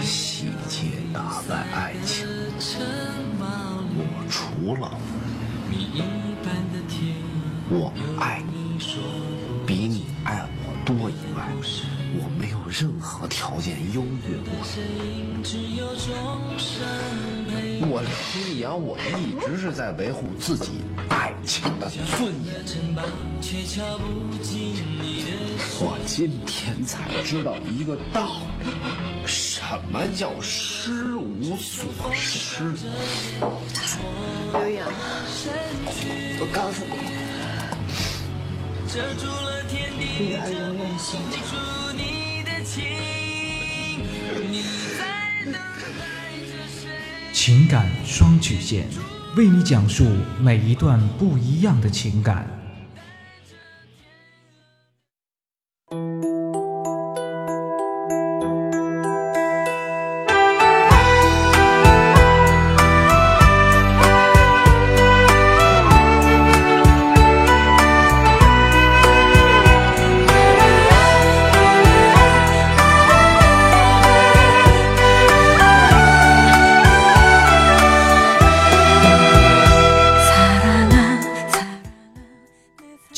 细节打败爱情，我除了我爱你。比你爱我多以外，我没有任何条件优越过你。我李阳，我一直是在维护自己爱情的尊严。我今天才知道一个道理，什么叫失无所失？刘洋，我告诉你，女儿永远心情感双曲线，为你讲述每一段不一样的情感。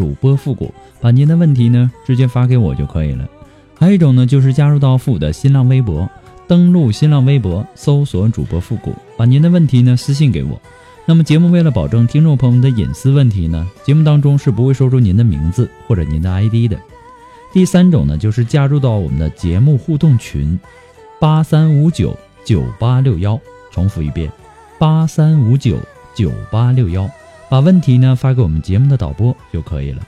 主播复古，把您的问题呢直接发给我就可以了。还有一种呢，就是加入到复古的新浪微博，登录新浪微博，搜索主播复古，把您的问题呢私信给我。那么节目为了保证听众朋友们的隐私问题呢，节目当中是不会说出您的名字或者您的 ID 的。第三种呢，就是加入到我们的节目互动群，八三五九九八六幺，重复一遍，八三五九九八六幺。把问题呢发给我们节目的导播就可以了。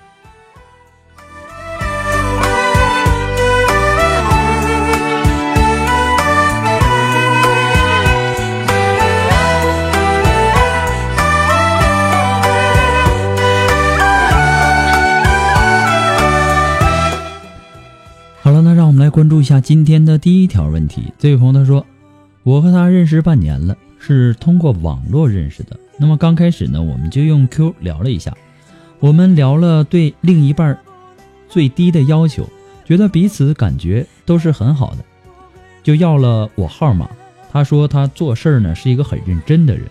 好了，那让我们来关注一下今天的第一条问题。这位朋友他说：“我和他认识半年了，是通过网络认识的。”那么刚开始呢，我们就用 Q 聊了一下，我们聊了对另一半最低的要求，觉得彼此感觉都是很好的，就要了我号码。他说他做事儿呢是一个很认真的人。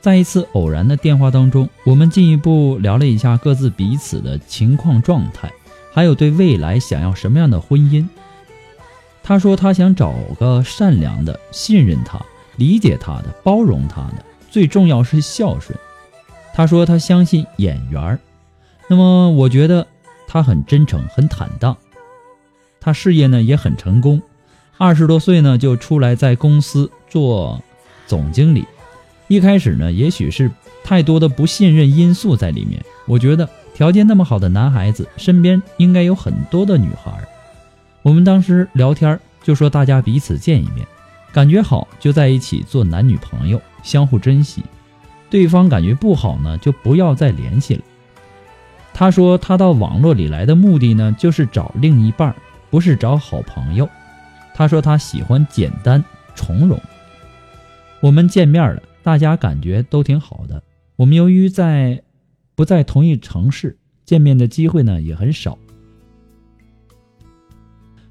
在一次偶然的电话当中，我们进一步聊了一下各自彼此的情况状态，还有对未来想要什么样的婚姻。他说他想找个善良的、信任他、理解他的、包容他的。最重要是孝顺。他说他相信眼缘儿，那么我觉得他很真诚、很坦荡。他事业呢也很成功，二十多岁呢就出来在公司做总经理。一开始呢，也许是太多的不信任因素在里面。我觉得条件那么好的男孩子身边应该有很多的女孩。我们当时聊天就说大家彼此见一面，感觉好就在一起做男女朋友。相互珍惜，对方感觉不好呢，就不要再联系了。他说他到网络里来的目的呢，就是找另一半，不是找好朋友。他说他喜欢简单从容。我们见面了，大家感觉都挺好的。我们由于在不在同一城市，见面的机会呢也很少。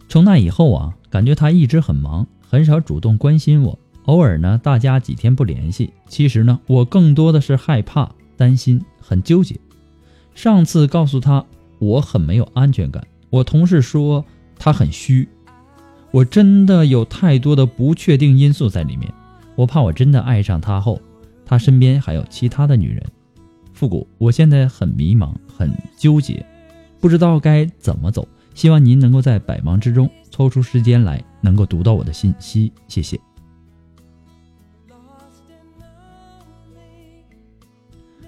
从那以后啊，感觉他一直很忙，很少主动关心我。偶尔呢，大家几天不联系，其实呢，我更多的是害怕、担心，很纠结。上次告诉他我很没有安全感，我同事说他很虚，我真的有太多的不确定因素在里面。我怕我真的爱上他后，他身边还有其他的女人。复古，我现在很迷茫，很纠结，不知道该怎么走。希望您能够在百忙之中抽出时间来，能够读到我的信息，谢谢。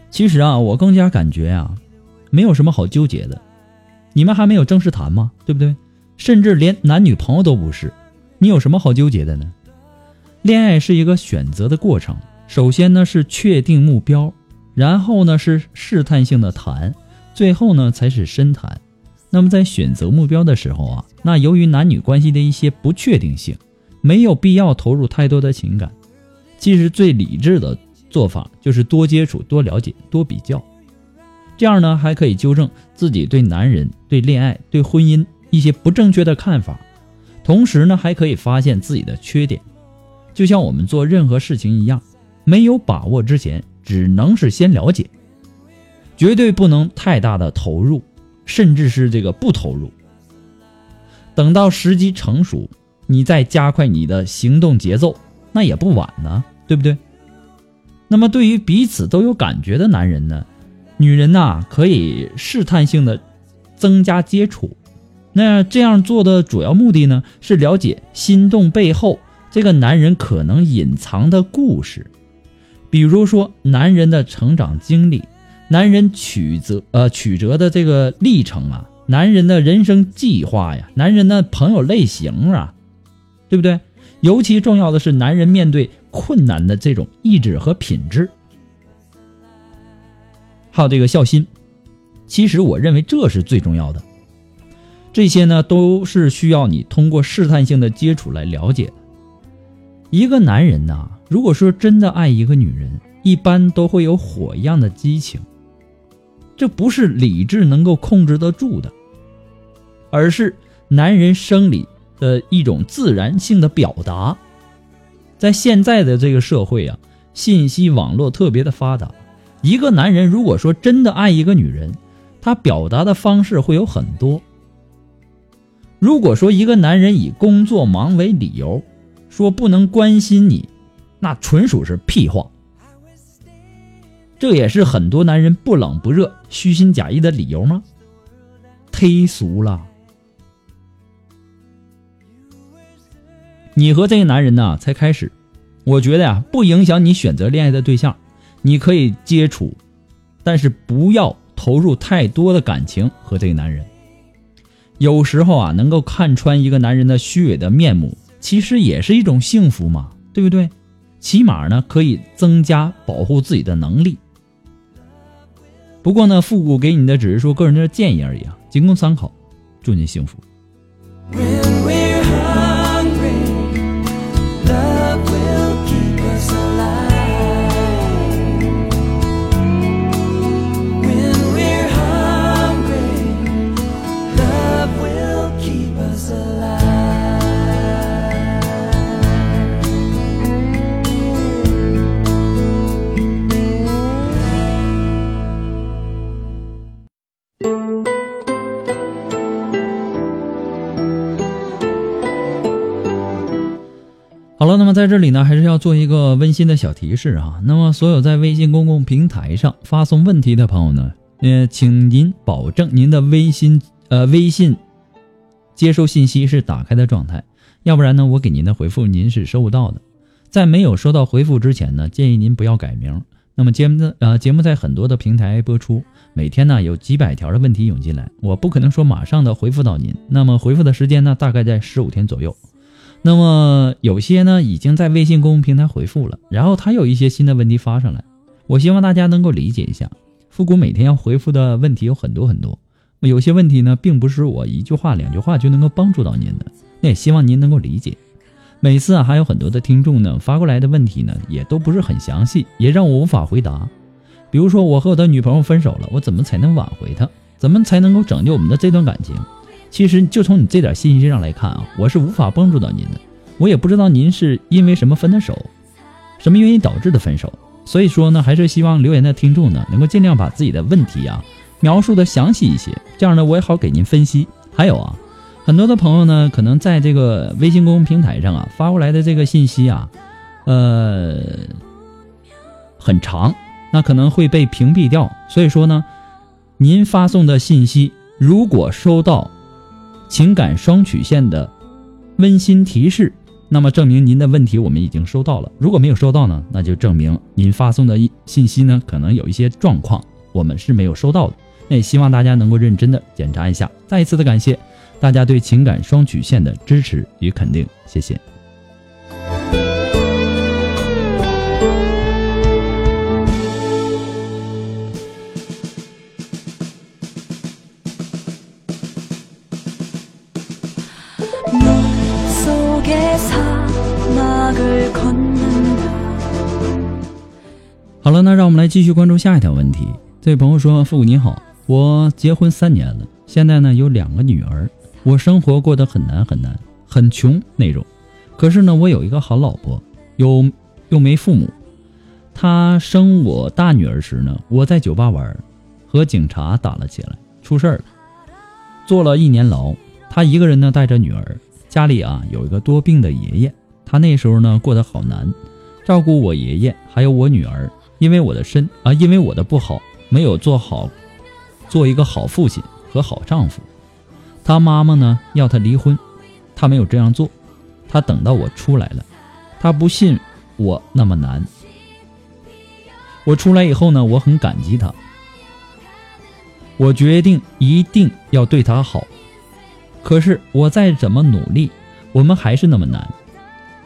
其实啊，我更加感觉啊，没有什么好纠结的。你们还没有正式谈吗？对不对？甚至连男女朋友都不是，你有什么好纠结的呢？恋爱是一个选择的过程，首先呢是确定目标，然后呢是试探性的谈，最后呢才是深谈。那么在选择目标的时候啊，那由于男女关系的一些不确定性，没有必要投入太多的情感。其实最理智的做法就是多接触、多了解、多比较，这样呢还可以纠正自己对男人、对恋爱、对婚姻一些不正确的看法，同时呢还可以发现自己的缺点。就像我们做任何事情一样，没有把握之前，只能是先了解，绝对不能太大的投入。甚至是这个不投入，等到时机成熟，你再加快你的行动节奏，那也不晚呢，对不对？那么对于彼此都有感觉的男人呢，女人呐可以试探性的增加接触，那这样做的主要目的呢是了解心动背后这个男人可能隐藏的故事，比如说男人的成长经历。男人曲折呃曲折的这个历程啊，男人的人生计划呀，男人的朋友类型啊，对不对？尤其重要的是男人面对困难的这种意志和品质，还有这个孝心。其实我认为这是最重要的。这些呢都是需要你通过试探性的接触来了解的。一个男人呐，如果说真的爱一个女人，一般都会有火一样的激情。这不是理智能够控制得住的，而是男人生理的一种自然性的表达。在现在的这个社会啊，信息网络特别的发达，一个男人如果说真的爱一个女人，他表达的方式会有很多。如果说一个男人以工作忙为理由，说不能关心你，那纯属是屁话。这也是很多男人不冷不热、虚心假意的理由吗？忒俗了。你和这个男人呢才开始，我觉得呀不影响你选择恋爱的对象，你可以接触，但是不要投入太多的感情和这个男人。有时候啊，能够看穿一个男人的虚伪的面目，其实也是一种幸福嘛，对不对？起码呢可以增加保护自己的能力。不过呢，复古给你的只是说个人的建议而已啊，仅供参考。祝您幸福。在这里呢，还是要做一个温馨的小提示啊。那么，所有在微信公共平台上发送问题的朋友呢，呃，请您保证您的微信呃微信接收信息是打开的状态，要不然呢，我给您的回复您是收不到的。在没有收到回复之前呢，建议您不要改名。那么节目的呃节目在很多的平台播出，每天呢有几百条的问题涌进来，我不可能说马上的回复到您。那么回复的时间呢，大概在十五天左右。那么有些呢已经在微信公众平台回复了，然后他有一些新的问题发上来，我希望大家能够理解一下。复古每天要回复的问题有很多很多，有些问题呢并不是我一句话两句话就能够帮助到您的，那也希望您能够理解。每次啊还有很多的听众呢发过来的问题呢也都不是很详细，也让我无法回答。比如说我和我的女朋友分手了，我怎么才能挽回她？怎么才能够拯救我们的这段感情？其实就从你这点信息上来看啊，我是无法帮助到您的。我也不知道您是因为什么分的手，什么原因导致的分手。所以说呢，还是希望留言的听众呢，能够尽量把自己的问题啊描述的详细一些，这样呢我也好给您分析。还有啊，很多的朋友呢，可能在这个微信公众平台上啊发过来的这个信息啊，呃，很长，那可能会被屏蔽掉。所以说呢，您发送的信息如果收到情感双曲线的温馨提示。那么证明您的问题我们已经收到了。如果没有收到呢，那就证明您发送的信息呢可能有一些状况，我们是没有收到的。那也希望大家能够认真的检查一下。再一次的感谢大家对情感双曲线的支持与肯定，谢谢。好了，那让我们来继续关注下一条问题。这位朋友说：“父母您好，我结婚三年了，现在呢有两个女儿，我生活过得很难很难，很穷那种。可是呢，我有一个好老婆，有又没父母。她生我大女儿时呢，我在酒吧玩，和警察打了起来，出事儿了，坐了一年牢。她一个人呢带着女儿，家里啊有一个多病的爷爷，她那时候呢过得好难，照顾我爷爷还有我女儿。”因为我的身啊，因为我的不好，没有做好，做一个好父亲和好丈夫。他妈妈呢要他离婚，他没有这样做，他等到我出来了，他不信我那么难。我出来以后呢，我很感激他，我决定一定要对他好。可是我再怎么努力，我们还是那么难。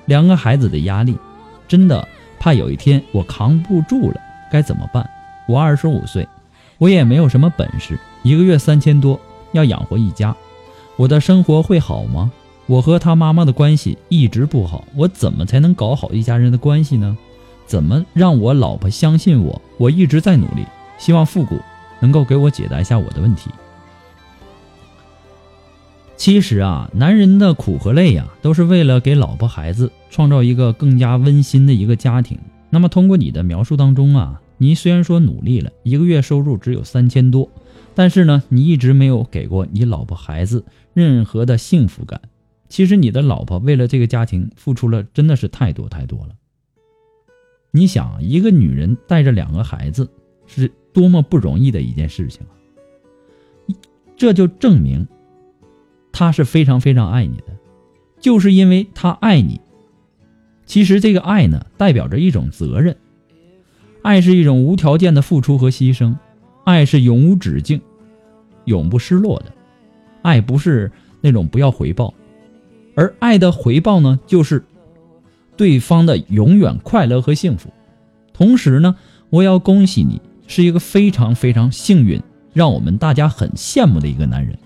两个孩子的压力，真的。怕有一天我扛不住了，该怎么办？我二十五岁，我也没有什么本事，一个月三千多，要养活一家，我的生活会好吗？我和他妈妈的关系一直不好，我怎么才能搞好一家人的关系呢？怎么让我老婆相信我？我一直在努力，希望复古能够给我解答一下我的问题。其实啊，男人的苦和累呀，都是为了给老婆孩子创造一个更加温馨的一个家庭。那么，通过你的描述当中啊，你虽然说努力了，一个月收入只有三千多，但是呢，你一直没有给过你老婆孩子任何的幸福感。其实，你的老婆为了这个家庭付出了真的是太多太多了。你想，一个女人带着两个孩子，是多么不容易的一件事情啊！这就证明。他是非常非常爱你的，就是因为他爱你。其实这个爱呢，代表着一种责任。爱是一种无条件的付出和牺牲，爱是永无止境、永不失落的。爱不是那种不要回报，而爱的回报呢，就是对方的永远快乐和幸福。同时呢，我要恭喜你，是一个非常非常幸运，让我们大家很羡慕的一个男人。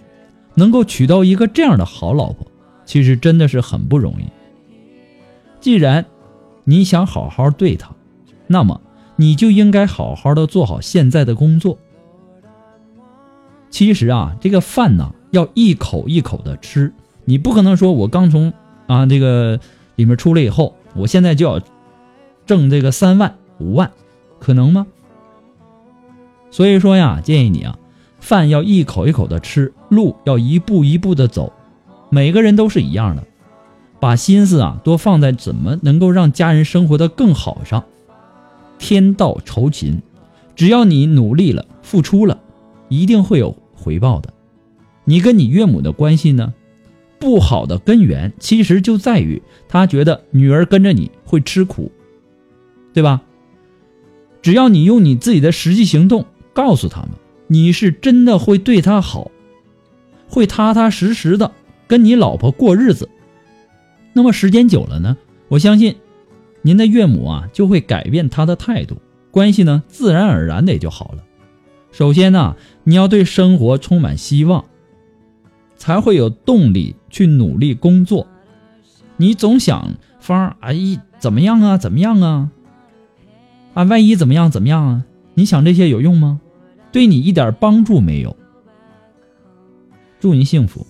能够娶到一个这样的好老婆，其实真的是很不容易。既然你想好好对她，那么你就应该好好的做好现在的工作。其实啊，这个饭呢要一口一口的吃，你不可能说我刚从啊这个里面出来以后，我现在就要挣这个三万五万，可能吗？所以说呀，建议你啊。饭要一口一口的吃，路要一步一步的走。每个人都是一样的，把心思啊多放在怎么能够让家人生活的更好上。天道酬勤，只要你努力了、付出了，一定会有回报的。你跟你岳母的关系呢，不好的根源其实就在于他觉得女儿跟着你会吃苦，对吧？只要你用你自己的实际行动告诉他们。你是真的会对他好，会踏踏实实的跟你老婆过日子，那么时间久了呢？我相信，您的岳母啊就会改变她的态度，关系呢自然而然的也就好了。首先呢，你要对生活充满希望，才会有动力去努力工作。你总想方哎怎么样啊？怎么样啊？啊，万一怎么样怎么样啊？你想这些有用吗？对你一点帮助没有祝您幸福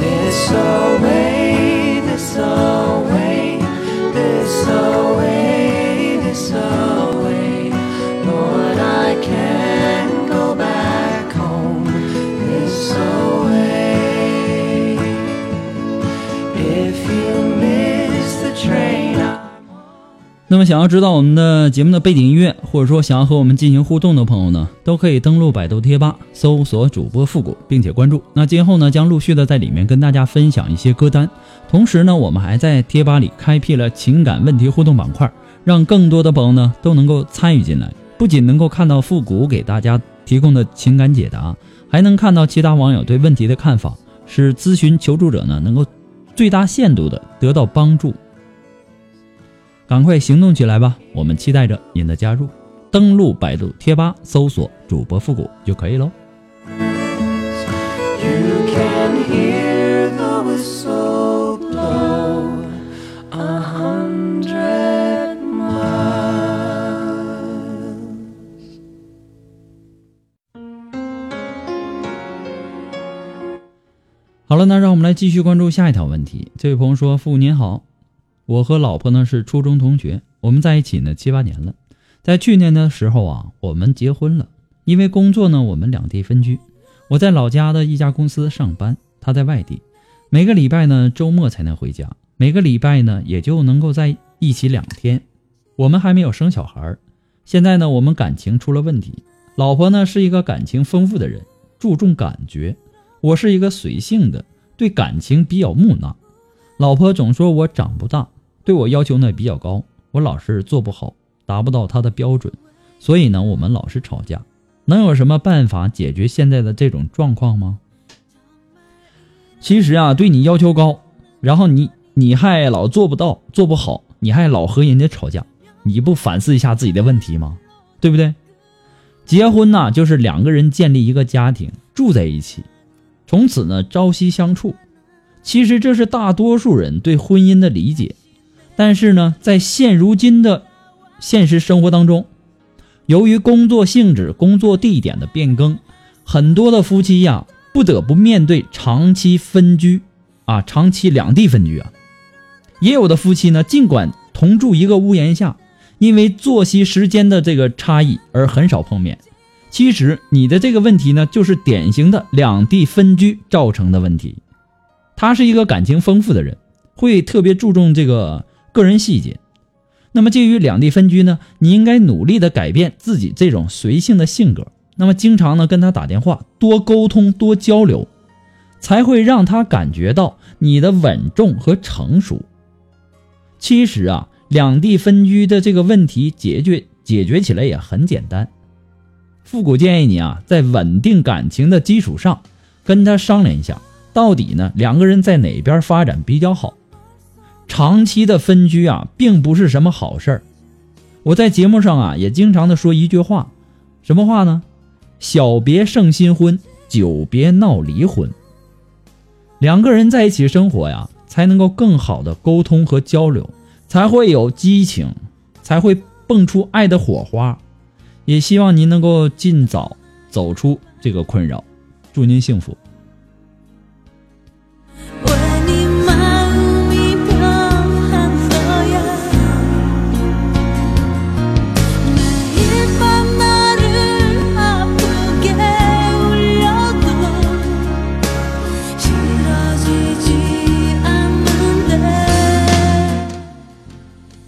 this away this away this away 那么，想要知道我们的节目的背景音乐，或者说想要和我们进行互动的朋友呢，都可以登录百度贴吧，搜索主播复古，并且关注。那今后呢，将陆续的在里面跟大家分享一些歌单。同时呢，我们还在贴吧里开辟了情感问题互动板块，让更多的朋友呢都能够参与进来。不仅能够看到复古给大家提供的情感解答，还能看到其他网友对问题的看法，使咨询求助者呢能够最大限度的得到帮助。赶快行动起来吧！我们期待着您的加入。登录百度贴吧，搜索“主播复古”就可以喽。好了，那让我们来继续关注下一条问题。这位朋友说：“父您好。”我和老婆呢是初中同学，我们在一起呢七八年了，在去年的时候啊，我们结婚了。因为工作呢，我们两地分居，我在老家的一家公司上班，他在外地，每个礼拜呢周末才能回家，每个礼拜呢也就能够在一起两天。我们还没有生小孩，现在呢我们感情出了问题。老婆呢是一个感情丰富的人，注重感觉，我是一个随性的，对感情比较木讷。老婆总说我长不大。对我要求呢比较高，我老是做不好，达不到他的标准，所以呢我们老是吵架。能有什么办法解决现在的这种状况吗？其实啊，对你要求高，然后你你还老做不到，做不好，你还老和人家吵架，你不反思一下自己的问题吗？对不对？结婚呢，就是两个人建立一个家庭，住在一起，从此呢朝夕相处。其实这是大多数人对婚姻的理解。但是呢，在现如今的现实生活当中，由于工作性质、工作地点的变更，很多的夫妻呀不得不面对长期分居啊，长期两地分居啊。也有的夫妻呢，尽管同住一个屋檐下，因为作息时间的这个差异而很少碰面。其实你的这个问题呢，就是典型的两地分居造成的问题。他是一个感情丰富的人，会特别注重这个。个人细节，那么介于两地分居呢，你应该努力的改变自己这种随性的性格，那么经常呢跟他打电话，多沟通多交流，才会让他感觉到你的稳重和成熟。其实啊，两地分居的这个问题解决解决起来也很简单，复古建议你啊，在稳定感情的基础上，跟他商量一下，到底呢两个人在哪边发展比较好。长期的分居啊，并不是什么好事儿。我在节目上啊，也经常的说一句话，什么话呢？小别胜新婚，久别闹离婚。两个人在一起生活呀，才能够更好的沟通和交流，才会有激情，才会蹦出爱的火花。也希望您能够尽早走出这个困扰，祝您幸福。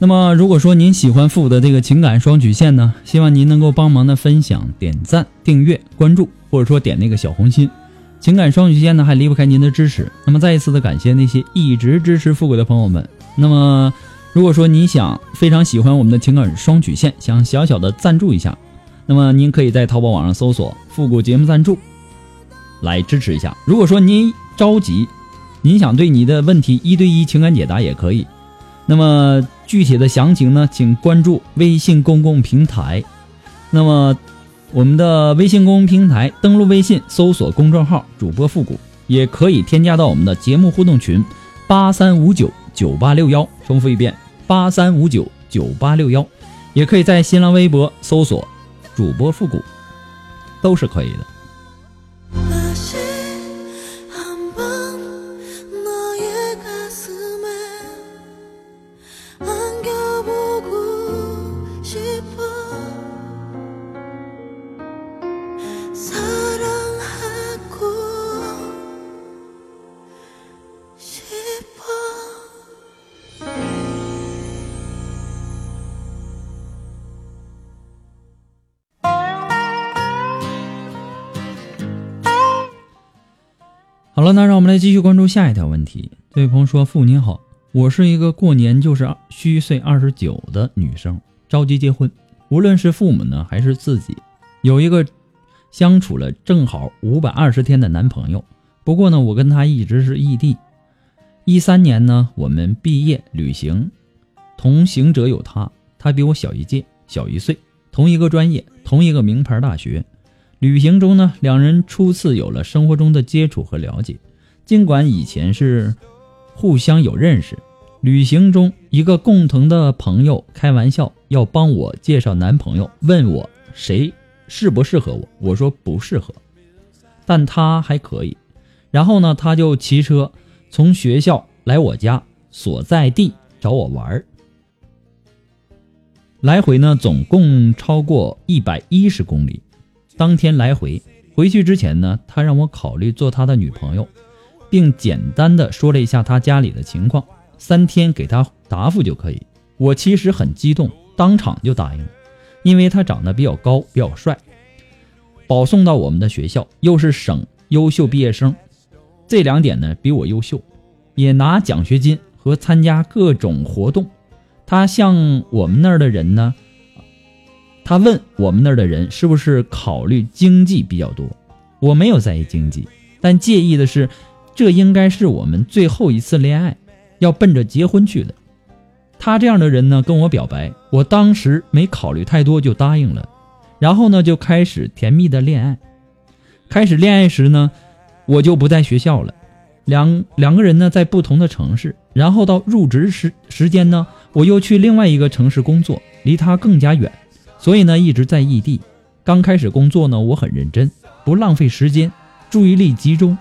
那么，如果说您喜欢复古的这个情感双曲线呢，希望您能够帮忙的分享、点赞、订阅、关注，或者说点那个小红心。情感双曲线呢，还离不开您的支持。那么，再一次的感谢那些一直支持复古的朋友们。那么，如果说你想非常喜欢我们的情感双曲线，想小小的赞助一下，那么您可以在淘宝网上搜索“复古节目赞助”来支持一下。如果说您着急，您想对你的问题一对一情感解答也可以。那么具体的详情呢，请关注微信公共平台。那么我们的微信公共平台，登录微信搜索公众号“主播复古”，也可以添加到我们的节目互动群八三五九九八六幺。重复一遍八三五九九八六幺，也可以在新浪微博搜索“主播复古”，都是可以的。好了，那让我们来继续关注下一条问题。这位朋友说：“父您好，我是一个过年就是虚岁二十九的女生，着急结婚。无论是父母呢，还是自己，有一个相处了正好五百二十天的男朋友。不过呢，我跟他一直是异地。一三年呢，我们毕业旅行，同行者有他，他比我小一届，小一岁，同一个专业，同一个名牌大学。旅行中呢，两人初次有了生活中的接触和了解，尽管以前是。”互相有认识，旅行中一个共同的朋友开玩笑要帮我介绍男朋友，问我谁适不适合我，我说不适合，但他还可以。然后呢，他就骑车从学校来我家所在地找我玩儿，来回呢总共超过一百一十公里。当天来回回去之前呢，他让我考虑做他的女朋友。并简单的说了一下他家里的情况，三天给他答复就可以。我其实很激动，当场就答应了，因为他长得比较高，比较帅，保送到我们的学校，又是省优秀毕业生，这两点呢比我优秀，也拿奖学金和参加各种活动。他向我们那儿的人呢，他问我们那儿的人是不是考虑经济比较多，我没有在意经济，但介意的是。这应该是我们最后一次恋爱，要奔着结婚去的。他这样的人呢，跟我表白，我当时没考虑太多就答应了。然后呢，就开始甜蜜的恋爱。开始恋爱时呢，我就不在学校了，两两个人呢在不同的城市。然后到入职时时间呢，我又去另外一个城市工作，离他更加远，所以呢一直在异地。刚开始工作呢，我很认真，不浪费时间，注意力集中。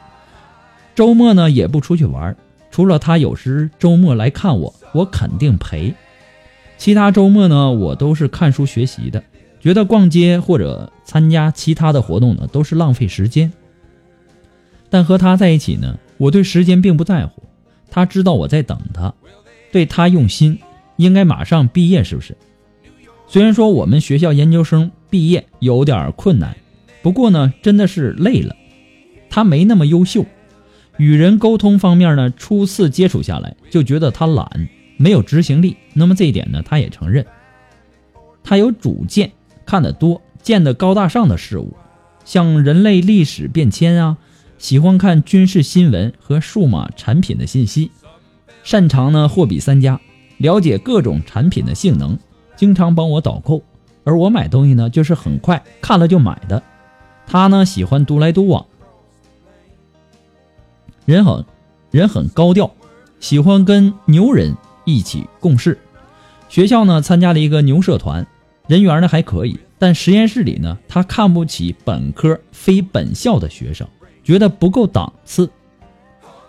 周末呢也不出去玩，除了他有时周末来看我，我肯定陪。其他周末呢，我都是看书学习的，觉得逛街或者参加其他的活动呢都是浪费时间。但和他在一起呢，我对时间并不在乎。他知道我在等他，对他用心，应该马上毕业，是不是？虽然说我们学校研究生毕业有点困难，不过呢，真的是累了。他没那么优秀。与人沟通方面呢，初次接触下来就觉得他懒，没有执行力。那么这一点呢，他也承认。他有主见，看得多，见得高大上的事物，像人类历史变迁啊，喜欢看军事新闻和数码产品的信息，擅长呢货比三家，了解各种产品的性能，经常帮我导购。而我买东西呢，就是很快看了就买的。他呢喜欢独来独往。人很，人很高调，喜欢跟牛人一起共事。学校呢参加了一个牛社团，人缘呢还可以。但实验室里呢，他看不起本科非本校的学生，觉得不够档次，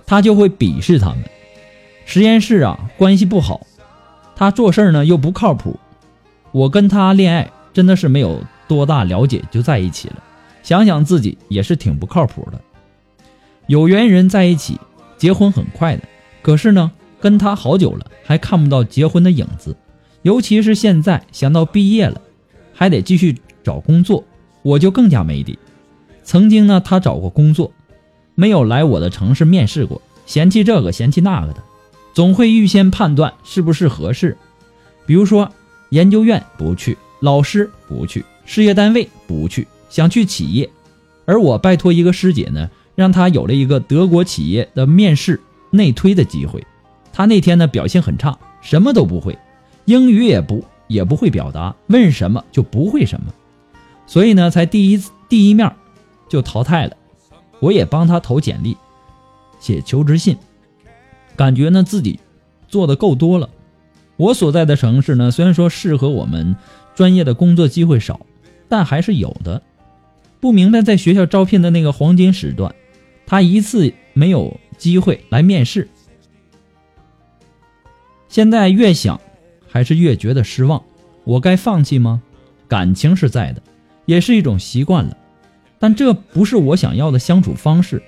他就会鄙视他们。实验室啊关系不好，他做事呢又不靠谱。我跟他恋爱真的是没有多大了解就在一起了，想想自己也是挺不靠谱的。有缘人在一起，结婚很快的。可是呢，跟他好久了，还看不到结婚的影子。尤其是现在想到毕业了，还得继续找工作，我就更加没底。曾经呢，他找过工作，没有来我的城市面试过，嫌弃这个嫌弃那个的，总会预先判断是不是合适。比如说，研究院不去，老师不去，事业单位不去，想去企业。而我拜托一个师姐呢。让她有了一个德国企业的面试内推的机会，他那天呢表现很差，什么都不会，英语也不也不会表达，问什么就不会什么，所以呢才第一次第一面就淘汰了。我也帮他投简历，写求职信，感觉呢自己做的够多了。我所在的城市呢虽然说适合我们专业的工作机会少，但还是有的。不明白在学校招聘的那个黄金时段。他一次没有机会来面试，现在越想，还是越觉得失望。我该放弃吗？感情是在的，也是一种习惯了，但这不是我想要的相处方式。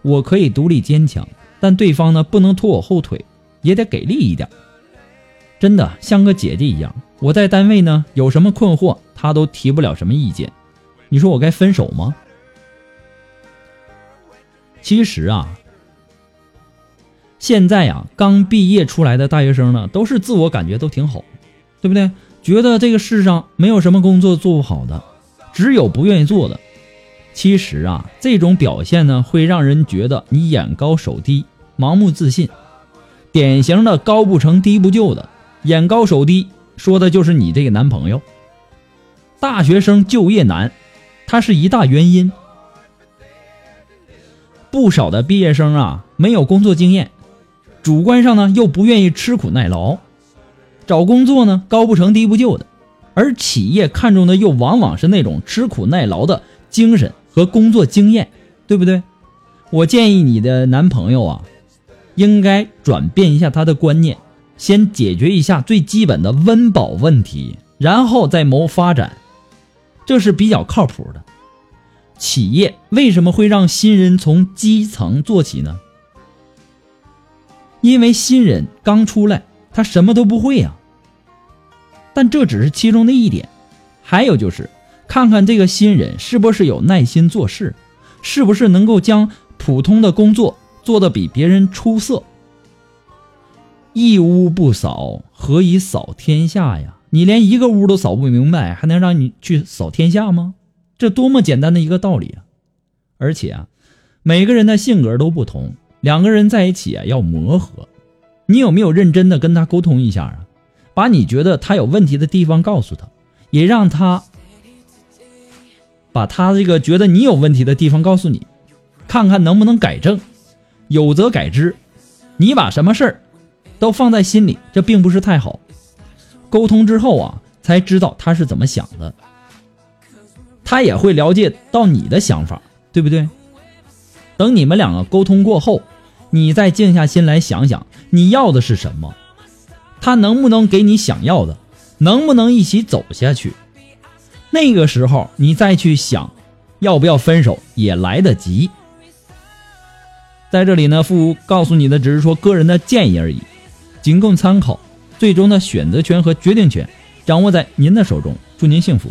我可以独立坚强，但对方呢，不能拖我后腿，也得给力一点。真的像个姐姐一样，我在单位呢，有什么困惑，他都提不了什么意见。你说我该分手吗？其实啊，现在呀，刚毕业出来的大学生呢，都是自我感觉都挺好，对不对？觉得这个世上没有什么工作做不好的，只有不愿意做的。其实啊，这种表现呢，会让人觉得你眼高手低、盲目自信，典型的高不成低不就的。眼高手低，说的就是你这个男朋友。大学生就业难，它是一大原因。不少的毕业生啊，没有工作经验，主观上呢又不愿意吃苦耐劳，找工作呢高不成低不就的，而企业看重的又往往是那种吃苦耐劳的精神。和工作经验，对不对？我建议你的男朋友啊，应该转变一下他的观念，先解决一下最基本的温饱问题，然后再谋发展，这是比较靠谱的。企业为什么会让新人从基层做起呢？因为新人刚出来，他什么都不会呀。但这只是其中的一点，还有就是。看看这个新人是不是有耐心做事，是不是能够将普通的工作做得比别人出色。一屋不扫，何以扫天下呀？你连一个屋都扫不明白，还能让你去扫天下吗？这多么简单的一个道理啊！而且啊，每个人的性格都不同，两个人在一起啊要磨合。你有没有认真的跟他沟通一下啊？把你觉得他有问题的地方告诉他，也让他。把他这个觉得你有问题的地方告诉你，看看能不能改正，有则改之。你把什么事儿都放在心里，这并不是太好。沟通之后啊，才知道他是怎么想的，他也会了解到你的想法，对不对？等你们两个沟通过后，你再静下心来想想，你要的是什么，他能不能给你想要的，能不能一起走下去？那个时候你再去想，要不要分手也来得及。在这里呢，父告诉你的只是说个人的建议而已，仅供参考，最终的选择权和决定权掌握在您的手中。祝您幸福。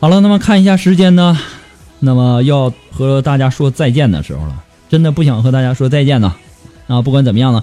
好了，那么看一下时间呢，那么要和大家说再见的时候了，真的不想和大家说再见呢。啊，不管怎么样呢，